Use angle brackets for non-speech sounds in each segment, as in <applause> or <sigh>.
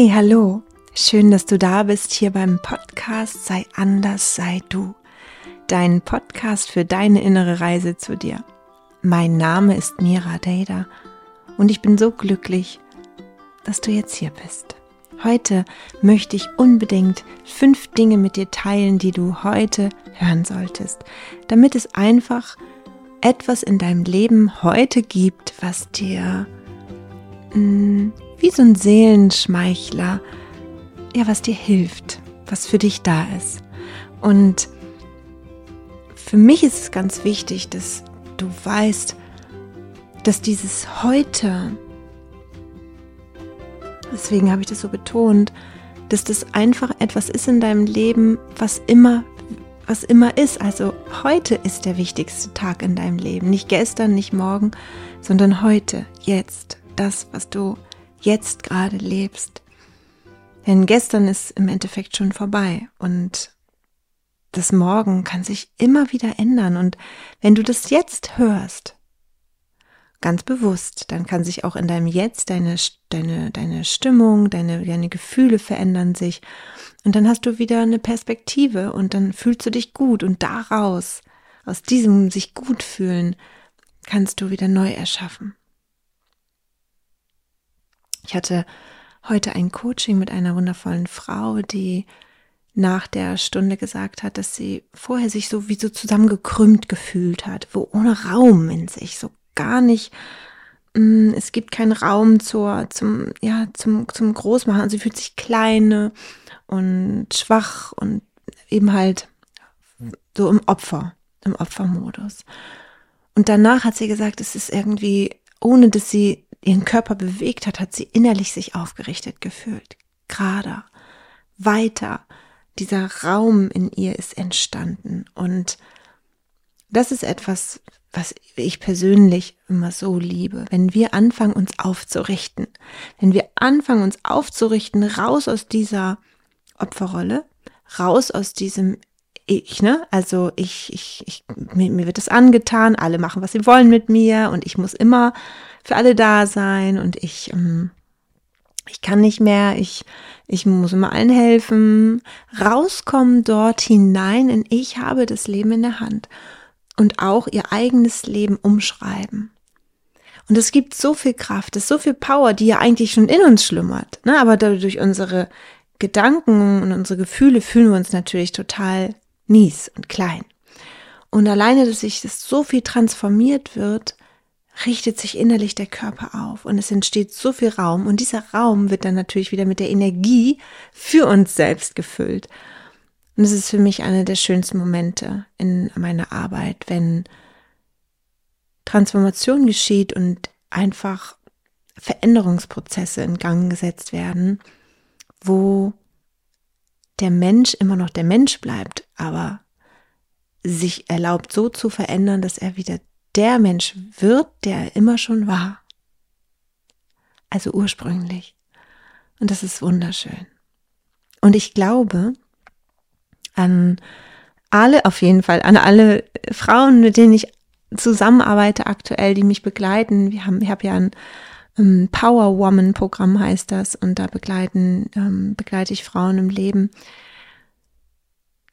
Hey, hallo. Schön, dass du da bist hier beim Podcast Sei anders, sei du. Dein Podcast für deine innere Reise zu dir. Mein Name ist Mira Dada und ich bin so glücklich, dass du jetzt hier bist. Heute möchte ich unbedingt fünf Dinge mit dir teilen, die du heute hören solltest, damit es einfach etwas in deinem Leben heute gibt, was dir mh, hm, wie so ein Seelenschmeichler, ja, was dir hilft, was für dich da ist. Und für mich ist es ganz wichtig, dass du weißt, dass dieses heute, deswegen habe ich das so betont, dass das einfach etwas ist in deinem Leben, was immer was immer ist. Also heute ist der wichtigste Tag in deinem Leben. Nicht gestern, nicht morgen, sondern heute, jetzt. Das, was du jetzt gerade lebst. Denn gestern ist im Endeffekt schon vorbei und das Morgen kann sich immer wieder ändern. Und wenn du das jetzt hörst, ganz bewusst, dann kann sich auch in deinem Jetzt deine, deine, deine Stimmung, deine, deine Gefühle verändern sich. Und dann hast du wieder eine Perspektive und dann fühlst du dich gut und daraus, aus diesem sich gut fühlen, kannst du wieder neu erschaffen. Ich hatte heute ein Coaching mit einer wundervollen Frau, die nach der Stunde gesagt hat, dass sie vorher sich so wie so zusammengekrümmt gefühlt hat, wo ohne Raum in sich, so gar nicht, mm, es gibt keinen Raum zur, zum, ja, zum, zum Großmachen. Also sie fühlt sich kleine und schwach und eben halt so im Opfer, im Opfermodus. Und danach hat sie gesagt, es ist irgendwie, ohne dass sie ihren Körper bewegt hat, hat sie innerlich sich aufgerichtet gefühlt. Gerader, weiter. Dieser Raum in ihr ist entstanden. Und das ist etwas, was ich persönlich immer so liebe, wenn wir anfangen, uns aufzurichten, wenn wir anfangen, uns aufzurichten, raus aus dieser Opferrolle, raus aus diesem Ich, ne? Also ich, ich, ich mir, mir wird es angetan, alle machen, was sie wollen mit mir und ich muss immer für alle da sein und ich, ähm, ich kann nicht mehr, ich, ich muss immer allen helfen. Rauskommen dort hinein in ich habe das Leben in der Hand und auch ihr eigenes Leben umschreiben. Und es gibt so viel Kraft, es ist so viel Power, die ja eigentlich schon in uns schlummert. Ne? Aber durch unsere Gedanken und unsere Gefühle fühlen wir uns natürlich total mies und klein. Und alleine, dass sich das so viel transformiert wird, richtet sich innerlich der Körper auf und es entsteht so viel Raum und dieser Raum wird dann natürlich wieder mit der Energie für uns selbst gefüllt. Und es ist für mich einer der schönsten Momente in meiner Arbeit, wenn Transformation geschieht und einfach Veränderungsprozesse in Gang gesetzt werden, wo der Mensch immer noch der Mensch bleibt, aber sich erlaubt so zu verändern, dass er wieder der Mensch wird, der er immer schon war. Also ursprünglich. Und das ist wunderschön. Und ich glaube, an alle, auf jeden Fall, an alle Frauen, mit denen ich zusammenarbeite aktuell, die mich begleiten. Wir haben, ich habe ja ein ähm, Power Woman Programm heißt das und da begleiten, ähm, begleite ich Frauen im Leben,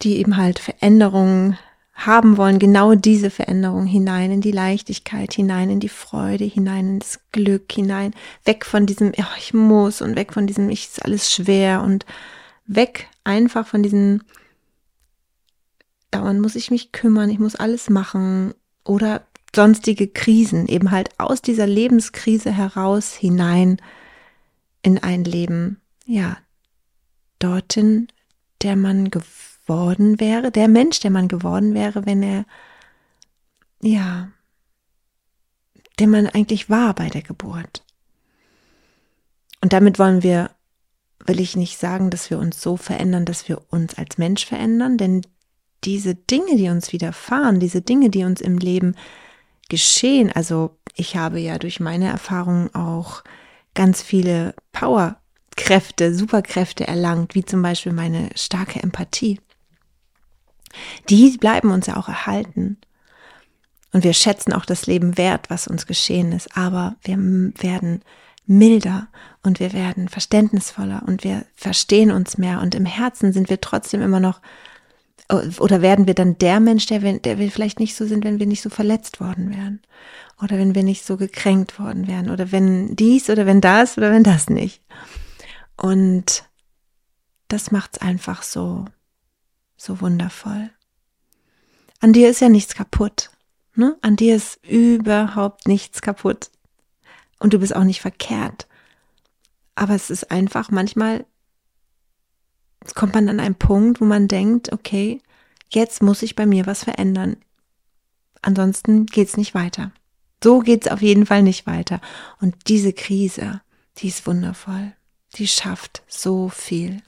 die eben halt Veränderungen haben wollen, genau diese Veränderung hinein in die Leichtigkeit, hinein in die Freude, hinein in das Glück, hinein, weg von diesem, ja, ich muss und weg von diesem, ich ist alles schwer und weg einfach von diesem dauernd muss ich mich kümmern, ich muss alles machen oder sonstige Krisen, eben halt aus dieser Lebenskrise heraus hinein in ein Leben, ja, dorthin, der man geworden wäre, der Mensch, der man geworden wäre, wenn er, ja, der man eigentlich war bei der Geburt. Und damit wollen wir, will ich nicht sagen, dass wir uns so verändern, dass wir uns als Mensch verändern, denn diese Dinge, die uns widerfahren, diese Dinge, die uns im Leben geschehen, also ich habe ja durch meine Erfahrungen auch ganz viele Powerkräfte, Superkräfte erlangt, wie zum Beispiel meine starke Empathie. Die bleiben uns ja auch erhalten. Und wir schätzen auch das Leben wert, was uns geschehen ist. Aber wir werden milder und wir werden verständnisvoller und wir verstehen uns mehr und im Herzen sind wir trotzdem immer noch oder werden wir dann der Mensch, der wir, der wir vielleicht nicht so sind, wenn wir nicht so verletzt worden wären oder wenn wir nicht so gekränkt worden wären oder wenn dies oder wenn das oder wenn das nicht. Und das macht's einfach so so wundervoll. An dir ist ja nichts kaputt. Ne? An dir ist überhaupt nichts kaputt. Und du bist auch nicht verkehrt. Aber es ist einfach manchmal, kommt man an einen Punkt, wo man denkt, okay, jetzt muss ich bei mir was verändern. Ansonsten geht's nicht weiter. So geht's auf jeden Fall nicht weiter. Und diese Krise, die ist wundervoll. Die schafft so viel.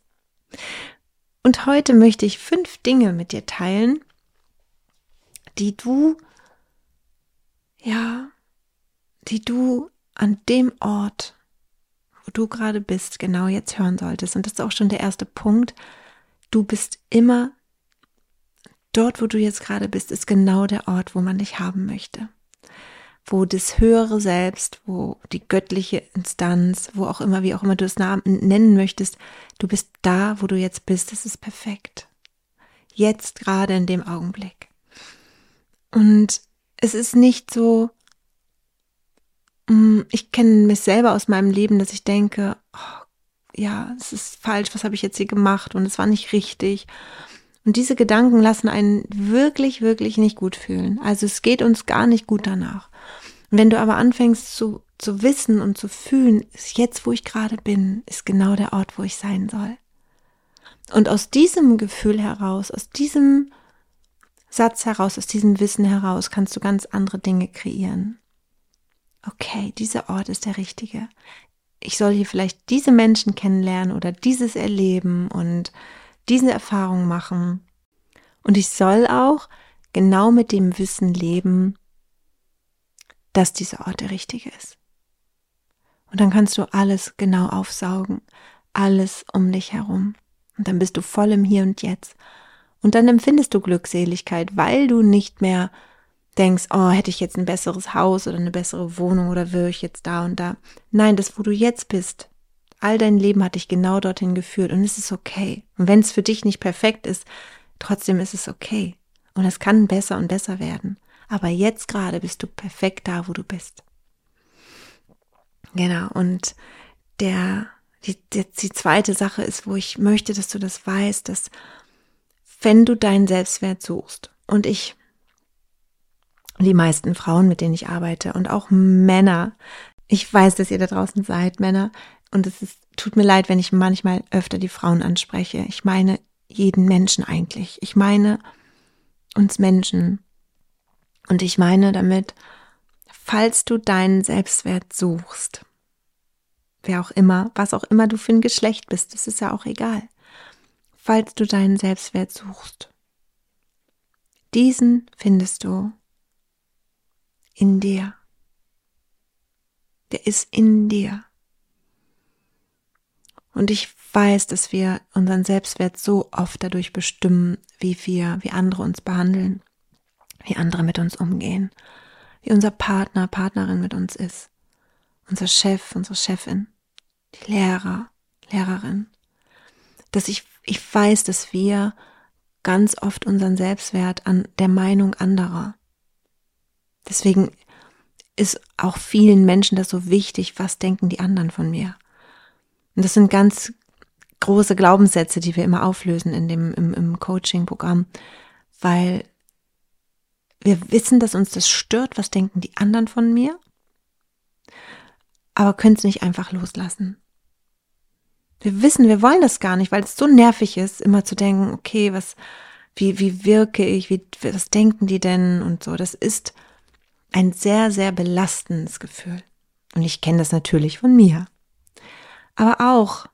Und heute möchte ich fünf Dinge mit dir teilen, die du, ja, die du an dem Ort, wo du gerade bist, genau jetzt hören solltest. Und das ist auch schon der erste Punkt. Du bist immer dort, wo du jetzt gerade bist, ist genau der Ort, wo man dich haben möchte. Wo das höhere Selbst, wo die göttliche Instanz, wo auch immer, wie auch immer du es nennen möchtest, du bist da, wo du jetzt bist. Das ist perfekt. Jetzt gerade in dem Augenblick. Und es ist nicht so, Mm, ich kenne mich selber aus meinem Leben, dass ich denke, oh, ja, es ist falsch, was habe ich jetzt hier gemacht und es war nicht richtig. Und diese Gedanken lassen einen wirklich, wirklich nicht gut fühlen. Also es geht uns gar nicht gut danach. Und wenn du aber anfängst zu, zu wissen und zu fühlen, ist jetzt, wo ich gerade bin, ist genau der Ort, wo ich sein soll. Und aus diesem Gefühl heraus, aus diesem Satz heraus, aus diesem Wissen heraus, kannst du ganz andere Dinge kreieren okay, dieser Ort ist der richtige. Ich soll hier vielleicht diese Menschen kennenlernen oder dieses erleben und diese Erfahrung machen. Und ich soll auch genau mit dem Wissen leben, dass dieser Ort der richtige ist. Und dann kannst du alles genau aufsaugen, alles um dich herum. Und dann bist du voll im Hier und Jetzt. Und dann empfindest du Glückseligkeit, weil du nicht mehr denkst, oh, hätte ich jetzt ein besseres Haus oder eine bessere Wohnung oder wäre ich jetzt da und da. Nein, das, wo du jetzt bist, all dein Leben hat dich genau dorthin geführt und es ist okay. Und wenn es für dich nicht perfekt ist, trotzdem ist es okay. Und es kann besser und besser werden. Aber jetzt gerade bist du perfekt da, wo du bist. Genau. Und der, die, die, die zweite Sache ist, wo ich möchte, dass du das weißt, dass wenn du deinen Selbstwert suchst, und ich die meisten Frauen, mit denen ich arbeite und auch Männer. Ich weiß, dass ihr da draußen seid, Männer. Und es ist, tut mir leid, wenn ich manchmal öfter die Frauen anspreche. Ich meine jeden Menschen eigentlich. Ich meine uns Menschen. Und ich meine damit, falls du deinen Selbstwert suchst, wer auch immer, was auch immer du für ein Geschlecht bist, das ist ja auch egal. Falls du deinen Selbstwert suchst, diesen findest du in dir. Der ist in dir. Und ich weiß, dass wir unseren Selbstwert so oft dadurch bestimmen, wie wir, wie andere uns behandeln, wie andere mit uns umgehen, wie unser Partner, Partnerin mit uns ist, unser Chef, unsere Chefin, die Lehrer, Lehrerin. Dass ich, ich weiß, dass wir ganz oft unseren Selbstwert an der Meinung anderer, Deswegen ist auch vielen Menschen das so wichtig, was denken die anderen von mir. Und das sind ganz große Glaubenssätze, die wir immer auflösen in dem, im, im Coaching-Programm, weil wir wissen, dass uns das stört, was denken die anderen von mir, aber können es nicht einfach loslassen. Wir wissen, wir wollen das gar nicht, weil es so nervig ist, immer zu denken, okay, was, wie, wie wirke ich, wie, was denken die denn und so. Das ist ein sehr, sehr belastendes Gefühl. Und ich kenne das natürlich von mir. Aber auch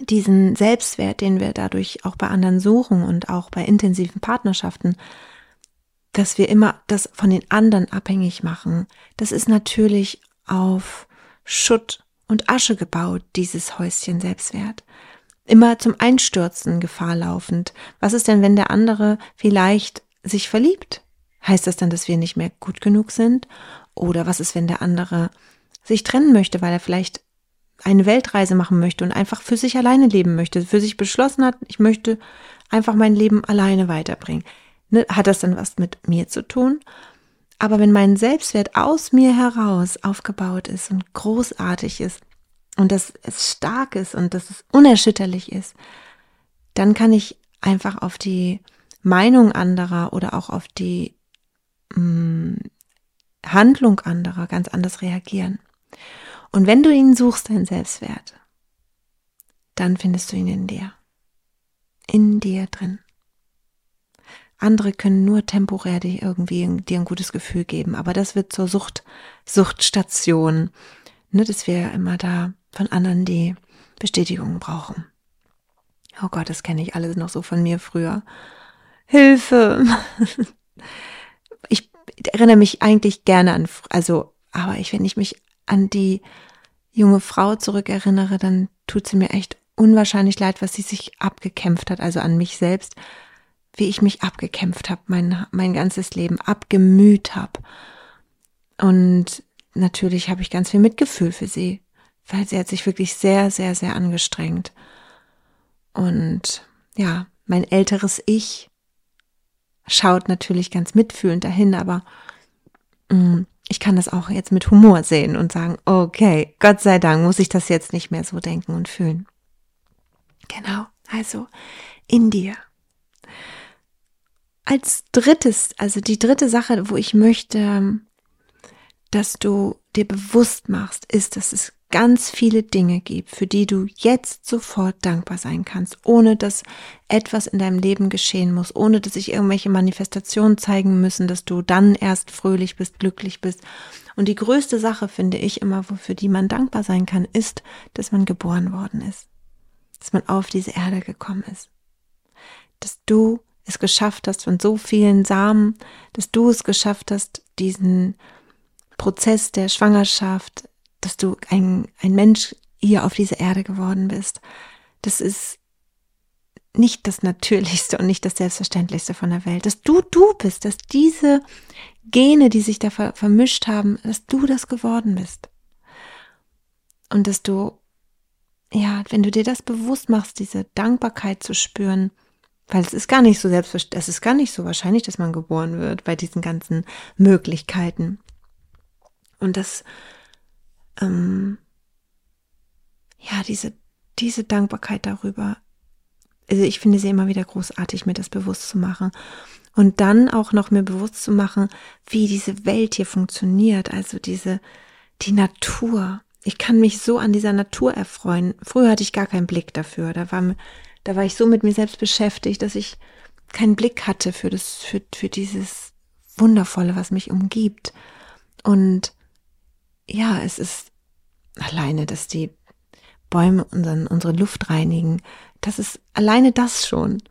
diesen Selbstwert, den wir dadurch auch bei anderen suchen und auch bei intensiven Partnerschaften, dass wir immer das von den anderen abhängig machen, das ist natürlich auf Schutt und Asche gebaut, dieses Häuschen Selbstwert. Immer zum Einstürzen Gefahr laufend. Was ist denn, wenn der andere vielleicht sich verliebt Heißt das dann, dass wir nicht mehr gut genug sind? Oder was ist, wenn der andere sich trennen möchte, weil er vielleicht eine Weltreise machen möchte und einfach für sich alleine leben möchte, für sich beschlossen hat, ich möchte einfach mein Leben alleine weiterbringen. Ne, hat das dann was mit mir zu tun? Aber wenn mein Selbstwert aus mir heraus aufgebaut ist und großartig ist und dass es stark ist und dass es unerschütterlich ist, dann kann ich einfach auf die Meinung anderer oder auch auf die mh, mm, Handlung anderer ganz anders reagieren. Und wenn du ihn suchst, deinen Selbstwert, dann findest du ihn in dir. In dir drin. Andere können nur temporär dir irgendwie dir ein gutes Gefühl geben, aber das wird zur Sucht, Suchtstation, ne, dass wir immer da von anderen die Bestätigung brauchen. Oh Gott, das kenne ich alles noch so von mir früher. Hilfe! <laughs> Ich erinnere mich eigentlich gerne an, also, aber ich, wenn ich mich an die junge Frau zurückerinnere, dann tut sie mir echt unwahrscheinlich leid, was sie sich abgekämpft hat, also an mich selbst, wie ich mich abgekämpft habe, mein, mein ganzes Leben abgemüht habe. Und natürlich habe ich ganz viel Mitgefühl für sie, weil sie hat sich wirklich sehr, sehr, sehr angestrengt. Und ja, mein älteres Ich schaut natürlich ganz mitfühlend dahin, aber mh, mm, ich kann das auch jetzt mit Humor sehen und sagen, okay, Gott sei Dank muss ich das jetzt nicht mehr so denken und fühlen. Genau, also in dir. Als drittes, also die dritte Sache, wo ich möchte, dass du dir bewusst machst, ist, dass es ganz viele Dinge gibt, für die du jetzt sofort dankbar sein kannst, ohne dass etwas in deinem Leben geschehen muss, ohne dass sich irgendwelche Manifestationen zeigen müssen, dass du dann erst fröhlich bist, glücklich bist. Und die größte Sache finde ich immer, wofür die man dankbar sein kann, ist, dass man geboren worden ist, dass man auf diese Erde gekommen ist, dass du es geschafft hast von so vielen Samen, dass du es geschafft hast, diesen Prozess der Schwangerschaft, dass du ein, ein Mensch hier auf dieser Erde geworden bist. Das ist nicht das Natürlichste und nicht das Selbstverständlichste von der Welt. Dass du du bist, dass diese Gene, die sich da ver vermischt haben, dass du das geworden bist. Und dass du, ja, wenn du dir das bewusst machst, diese Dankbarkeit zu spüren, weil es ist gar nicht so selbstverständlich, es ist gar nicht so wahrscheinlich, dass man geboren wird bei diesen ganzen Möglichkeiten. Und das ähm, ja, diese, diese Dankbarkeit darüber. Also ich finde sie immer wieder großartig, mir das bewusst zu machen. Und dann auch noch mir bewusst zu machen, wie diese Welt hier funktioniert. Also diese, die Natur. Ich kann mich so an dieser Natur erfreuen. Früher hatte ich gar keinen Blick dafür. Da war, da war ich so mit mir selbst beschäftigt, dass ich keinen Blick hatte für das, für, für dieses Wundervolle, was mich umgibt. Und ja, es ist alleine, dass die Bäume unseren, unsere Luft reinigen. Das ist alleine das schon.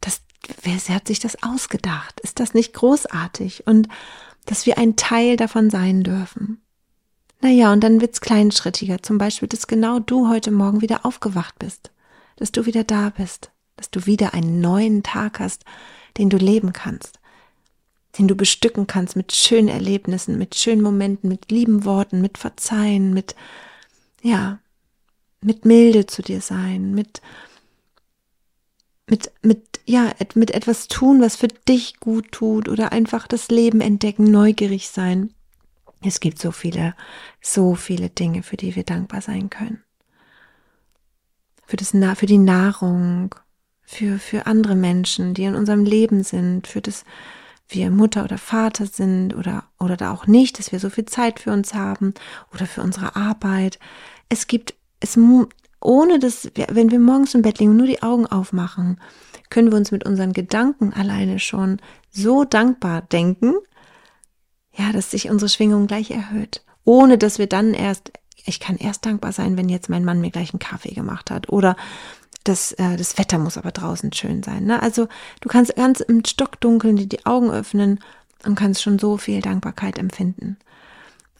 Das, wer hat sich das ausgedacht? Ist das nicht großartig? Und dass wir ein Teil davon sein dürfen. Naja, und dann wird's kleinschrittiger. Zum Beispiel, dass genau du heute Morgen wieder aufgewacht bist. Dass du wieder da bist. Dass du wieder einen neuen Tag hast, den du leben kannst den du bestücken kannst mit schönen Erlebnissen, mit schönen Momenten, mit lieben Worten, mit Verzeihen, mit, ja, mit Milde zu dir sein, mit, mit, mit, ja, mit etwas tun, was für dich gut tut oder einfach das Leben entdecken, neugierig sein. Es gibt so viele, so viele Dinge, für die wir dankbar sein können. Für das, für die Nahrung, für, für andere Menschen, die in unserem Leben sind, für das, wir Mutter oder Vater sind oder, oder da auch nicht, dass wir so viel Zeit für uns haben oder für unsere Arbeit. Es gibt, es, ohne dass, wir, wenn wir morgens im Bett liegen und nur die Augen aufmachen, können wir uns mit unseren Gedanken alleine schon so dankbar denken, ja, dass sich unsere Schwingung gleich erhöht. Ohne dass wir dann erst, ich kann erst dankbar sein, wenn jetzt mein Mann mir gleich einen Kaffee gemacht hat oder das, äh, das Wetter muss aber draußen schön sein. Ne? Also du kannst ganz im Stockdunkeln dir die Augen öffnen und kannst schon so viel Dankbarkeit empfinden.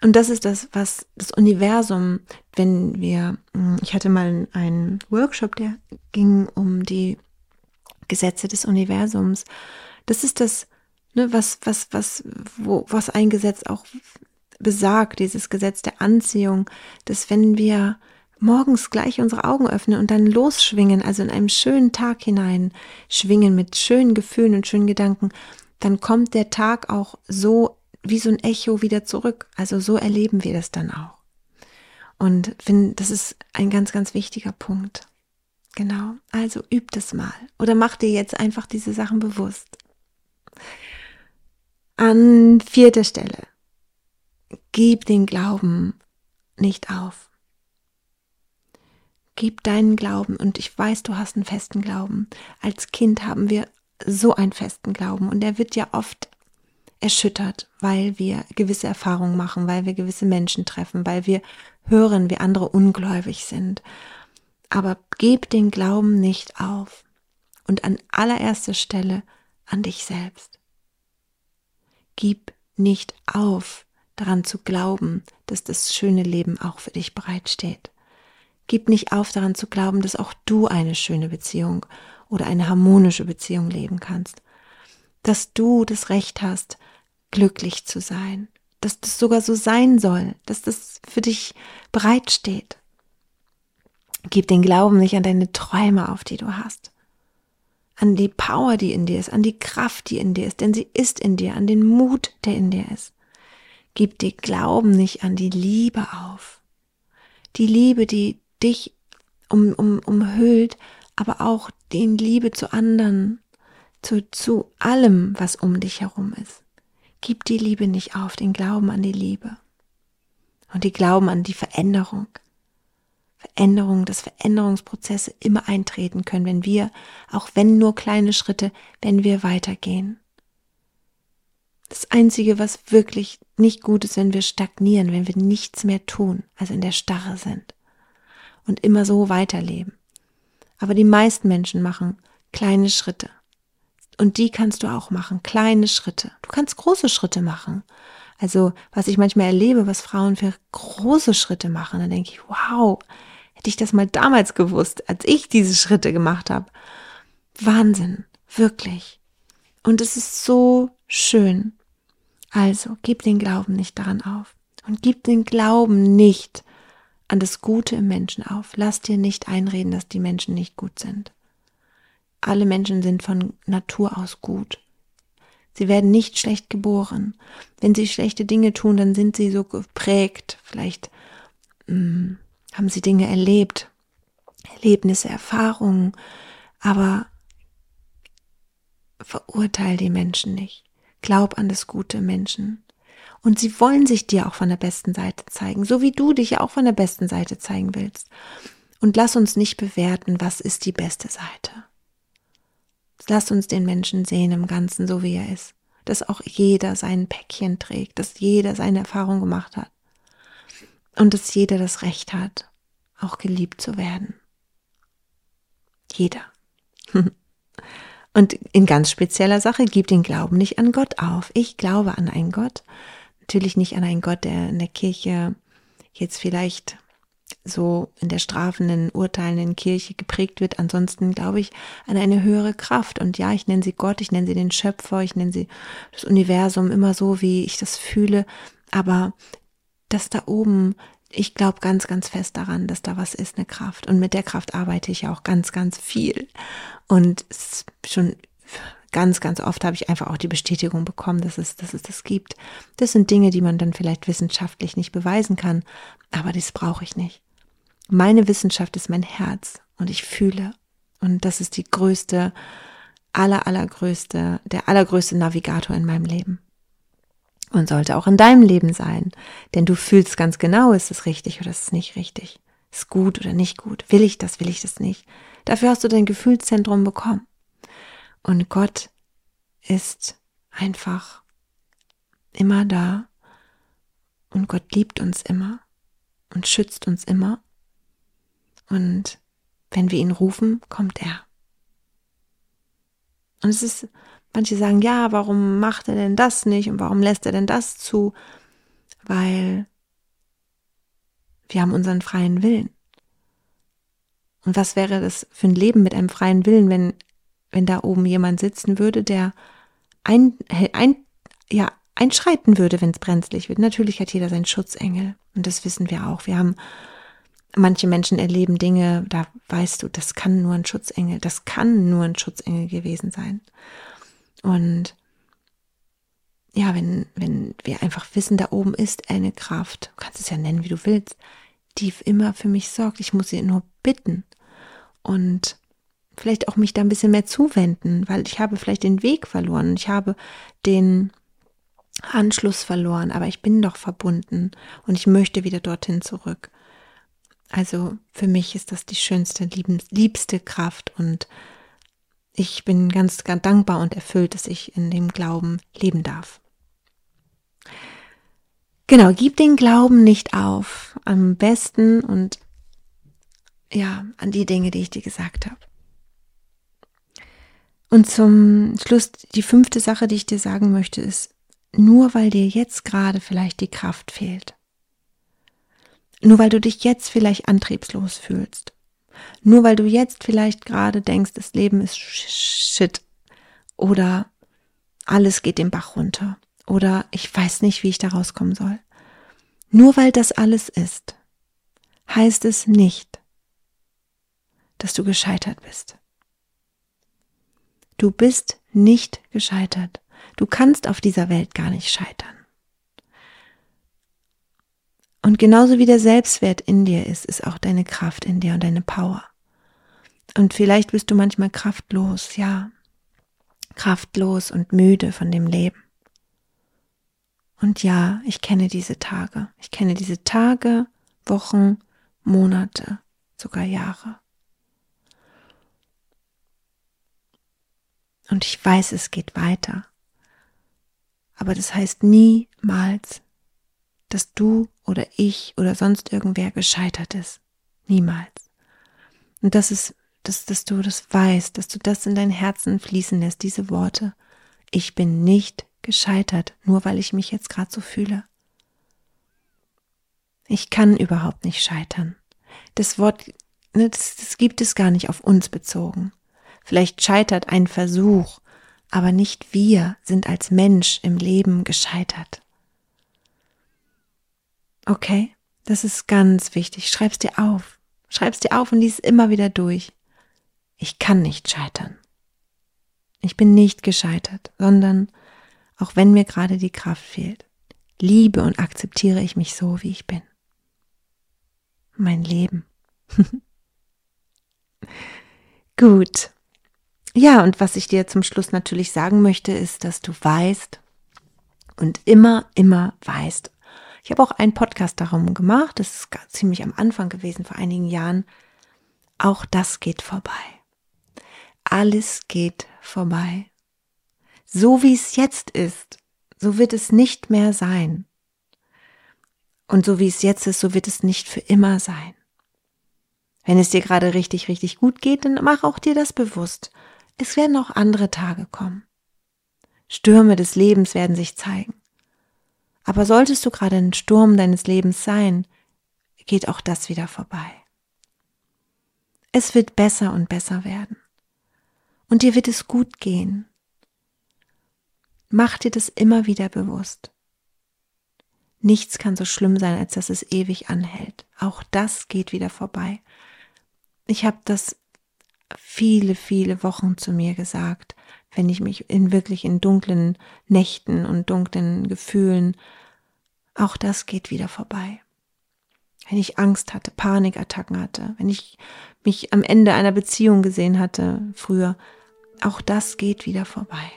Und das ist das, was das Universum, wenn wir, hm, ich hatte mal einen Workshop, der ging um die Gesetze des Universums. Das ist das, ne, was, was, was, wo, was ein Gesetz auch besagt, dieses Gesetz der Anziehung, dass wenn wir morgens gleich unsere Augen öffnen und dann losschwingen, also in einem schönen Tag hinein schwingen mit schönen Gefühlen und schönen Gedanken, dann kommt der Tag auch so wie so ein Echo wieder zurück. Also so erleben wir das dann auch. Und finde, das ist ein ganz, ganz wichtiger Punkt. Genau. Also übt es mal. Oder mach dir jetzt einfach diese Sachen bewusst. An vierter Stelle. Gib den Glauben nicht auf. Gib deinen Glauben und ich weiß, du hast einen festen Glauben. Als Kind haben wir so einen festen Glauben und der wird ja oft erschüttert, weil wir gewisse Erfahrungen machen, weil wir gewisse Menschen treffen, weil wir hören, wie andere ungläubig sind. Aber gib den Glauben nicht auf und an allererster Stelle an dich selbst. Gib nicht auf, daran zu glauben, dass das schöne Leben auch für dich bereitsteht. Gib nicht auf, daran zu glauben, dass auch du eine schöne Beziehung oder eine harmonische Beziehung leben kannst. Dass du das Recht hast, glücklich zu sein. Dass das sogar so sein soll, dass das für dich bereitsteht. Gib den Glauben nicht an deine Träume auf, die du hast. An die Power, die in dir ist, an die Kraft, die in dir ist, denn sie ist in dir, an den Mut, der in dir ist. Gib dir Glauben nicht an die Liebe auf. Die Liebe, die dich um, um, umhüllt, aber auch die Liebe zu anderen, zu, zu allem, was um dich herum ist. Gib die Liebe nicht auf, den Glauben an die Liebe. Und die Glauben an die Veränderung. Veränderung, dass Veränderungsprozesse immer eintreten können, wenn wir, auch wenn nur kleine Schritte, wenn wir weitergehen. Das Einzige, was wirklich nicht gut ist, wenn wir stagnieren, wenn wir nichts mehr tun, also in der Starre sind und immer so weiterleben. Aber die meisten Menschen machen kleine Schritte. Und die kannst du auch machen, kleine Schritte. Du kannst große Schritte machen. Also, was ich manchmal erlebe, was Frauen für große Schritte machen, dann denke ich, wow, hätte ich das mal damals gewusst, als ich diese Schritte gemacht habe. Wahnsinn, wirklich. Und es ist so schön. Also, gib den Glauben nicht daran auf. Und gib den Glauben nicht an das Gute im Menschen auf. Lass dir nicht einreden, dass die Menschen nicht gut sind. Alle Menschen sind von Natur aus gut. Sie werden nicht schlecht geboren. Wenn sie schlechte Dinge tun, dann sind sie so geprägt. Vielleicht mh, hm, haben sie Dinge erlebt, Erlebnisse, Erfahrungen, aber verurteil die Menschen nicht. Glaub an das Gute im Menschen. Und sie wollen sich dir auch von der besten Seite zeigen, so wie du dich auch von der besten Seite zeigen willst. Und lass uns nicht bewerten, was ist die beste Seite. Lass uns den Menschen sehen im Ganzen, so wie er ist. Dass auch jeder sein Päckchen trägt, dass jeder seine Erfahrung gemacht hat. Und dass jeder das Recht hat, auch geliebt zu werden. Jeder. <laughs> Und in ganz spezieller Sache, gib den Glauben nicht an Gott auf. Ich glaube an einen Gott. Natürlich nicht an einen Gott, der in der Kirche jetzt vielleicht so in der strafenden, urteilenden Kirche geprägt wird. Ansonsten glaube ich an eine höhere Kraft. Und ja, ich nenne sie Gott, ich nenne sie den Schöpfer, ich nenne sie das Universum immer so, wie ich das fühle. Aber das da oben, ich glaube ganz, ganz fest daran, dass da was ist, eine Kraft. Und mit der Kraft arbeite ich auch ganz, ganz viel. Und schon ganz, ganz oft habe ich einfach auch die Bestätigung bekommen, dass es, dass es das gibt. Das sind Dinge, die man dann vielleicht wissenschaftlich nicht beweisen kann, aber das brauche ich nicht. Meine Wissenschaft ist mein Herz und ich fühle. Und das ist die größte, aller, allergrößte, der allergrößte Navigator in meinem Leben. Und sollte auch in deinem Leben sein. Denn du fühlst ganz genau, ist es richtig oder ist es nicht richtig. Ist gut oder nicht gut. Will ich das, will ich das nicht. Dafür hast du dein Gefühlszentrum bekommen. Und Gott ist einfach immer da. Und Gott liebt uns immer und schützt uns immer und wenn wir ihn rufen, kommt er. Und es ist, manche sagen, ja, warum macht er denn das nicht und warum lässt er denn das zu? Weil wir haben unseren freien Willen. Und was wäre das für ein Leben mit einem freien Willen, wenn, wenn da oben jemand sitzen würde, der ein, ein, ja, einschreiten würde, wenn es brenzlig wird. Natürlich hat jeder seinen Schutzengel. Und das wissen wir auch. Wir haben, manche Menschen erleben Dinge, da weißt du, das kann nur ein Schutzengel, das kann nur ein Schutzengel gewesen sein. Und ja, wenn, wenn wir einfach wissen, da oben ist eine Kraft, du kannst es ja nennen, wie du willst, die immer für mich sorgt. Ich muss sie nur bitten. Und vielleicht auch mich da ein bisschen mehr zuwenden, weil ich habe vielleicht den Weg verloren. Ich habe den Anschluss verloren, aber ich bin doch verbunden und ich möchte wieder dorthin zurück. Also für mich ist das die schönste, liebste Kraft und ich bin ganz, ganz dankbar und erfüllt, dass ich in dem Glauben leben darf. Genau, gib den Glauben nicht auf. Am besten und ja, an die Dinge, die ich dir gesagt habe. Und zum Schluss, die fünfte Sache, die ich dir sagen möchte, ist, nur weil dir jetzt gerade vielleicht die Kraft fehlt, nur weil du dich jetzt vielleicht antriebslos fühlst, nur weil du jetzt vielleicht gerade denkst, das Leben ist shit oder alles geht den Bach runter oder ich weiß nicht, wie ich da rauskommen soll. Nur weil das alles ist, heißt es nicht, dass du gescheitert bist. Du bist nicht gescheitert. Du kannst auf dieser Welt gar nicht scheitern. Und genauso wie der Selbstwert in dir ist, ist auch deine Kraft in dir und deine Power. Und vielleicht bist du manchmal kraftlos, ja, kraftlos und müde von dem Leben. Und ja, ich kenne diese Tage. Ich kenne diese Tage, Wochen, Monate, sogar Jahre. Und ich weiß, es geht weiter. Aber das heißt niemals, dass du oder ich oder sonst irgendwer gescheitert ist. Niemals. Und das ist, dass, dass du das weißt, dass du das in dein Herzen fließen lässt, diese Worte. Ich bin nicht gescheitert, nur weil ich mich jetzt gerade so fühle. Ich kann überhaupt nicht scheitern. Das Wort, ne, das, das gibt es gar nicht auf uns bezogen. Vielleicht scheitert ein Versuch, aber nicht wir sind als Mensch im Leben gescheitert. Okay, das ist ganz wichtig. Schreib's dir auf. Schreib's dir auf und lies immer wieder durch. Ich kann nicht scheitern. Ich bin nicht gescheitert, sondern auch wenn mir gerade die Kraft fehlt, liebe und akzeptiere ich mich so, wie ich bin. Mein Leben. <laughs> Gut. Ja, und was ich dir zum Schluss natürlich sagen möchte, ist, dass du weißt und immer, immer weißt. Ich habe auch einen Podcast darum gemacht, das ist ziemlich am Anfang gewesen, vor einigen Jahren. Auch das geht vorbei. Alles geht vorbei. So wie es jetzt ist, so wird es nicht mehr sein. Und so wie es jetzt ist, so wird es nicht für immer sein. Wenn es dir gerade richtig, richtig gut geht, dann mach auch dir das bewusst. Es werden auch andere Tage kommen. Stürme des Lebens werden sich zeigen. Aber solltest du gerade ein Sturm deines Lebens sein, geht auch das wieder vorbei. Es wird besser und besser werden. Und dir wird es gut gehen. Mach dir das immer wieder bewusst. Nichts kann so schlimm sein, als dass es ewig anhält. Auch das geht wieder vorbei. Ich habe das viele, viele Wochen zu mir gesagt, wenn ich mich in wirklich in dunklen Nächten und dunklen Gefühlen, auch das geht wieder vorbei. Wenn ich Angst hatte, Panikattacken hatte, wenn ich mich am Ende einer Beziehung gesehen hatte früher, auch das geht wieder vorbei.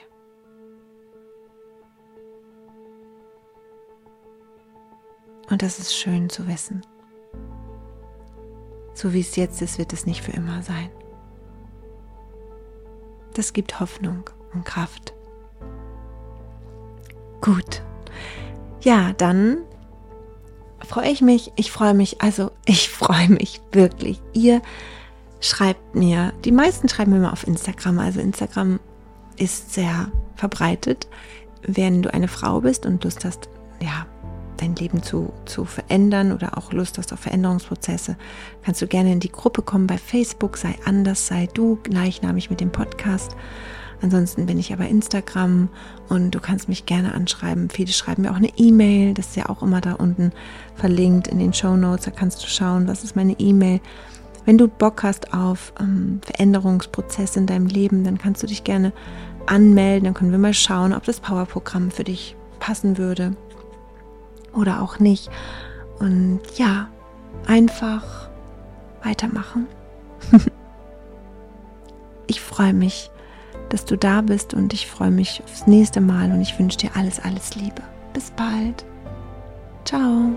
Und das ist schön zu wissen. So wie es jetzt ist, wird es nicht für immer sein. Das gibt Hoffnung und Kraft. Gut. Ja, dann freue ich mich. Ich freue mich, also ich <laughs> freue mich wirklich. Ihr schreibt mir, die meisten schreiben mir mal auf Instagram. Also Instagram ist sehr verbreitet. Wenn du eine Frau bist und Lust hast, ja, dein Leben zu, zu verändern oder auch Lust hast auf Veränderungsprozesse, kannst du gerne in die Gruppe kommen bei Facebook, sei anders, sei du, gleichnamig mit dem Podcast. Ansonsten bin ich aber Instagram und du kannst mich gerne anschreiben. Viele schreiben mir auch eine E-Mail, das ist ja auch immer da unten verlinkt in den Show Notes. Da kannst du schauen, was ist meine E-Mail. Wenn du Bock hast auf ähm, Veränderungsprozesse in deinem Leben, dann kannst du dich gerne anmelden. Dann können wir mal schauen, ob das Powerprogramm für dich passen würde oder auch nicht. Und ja, einfach weitermachen. <laughs> ich freue mich, dass du da bist und ich freue mich aufs nächste Mal und ich wünsche dir alles, alles Liebe. Bis bald. Ciao.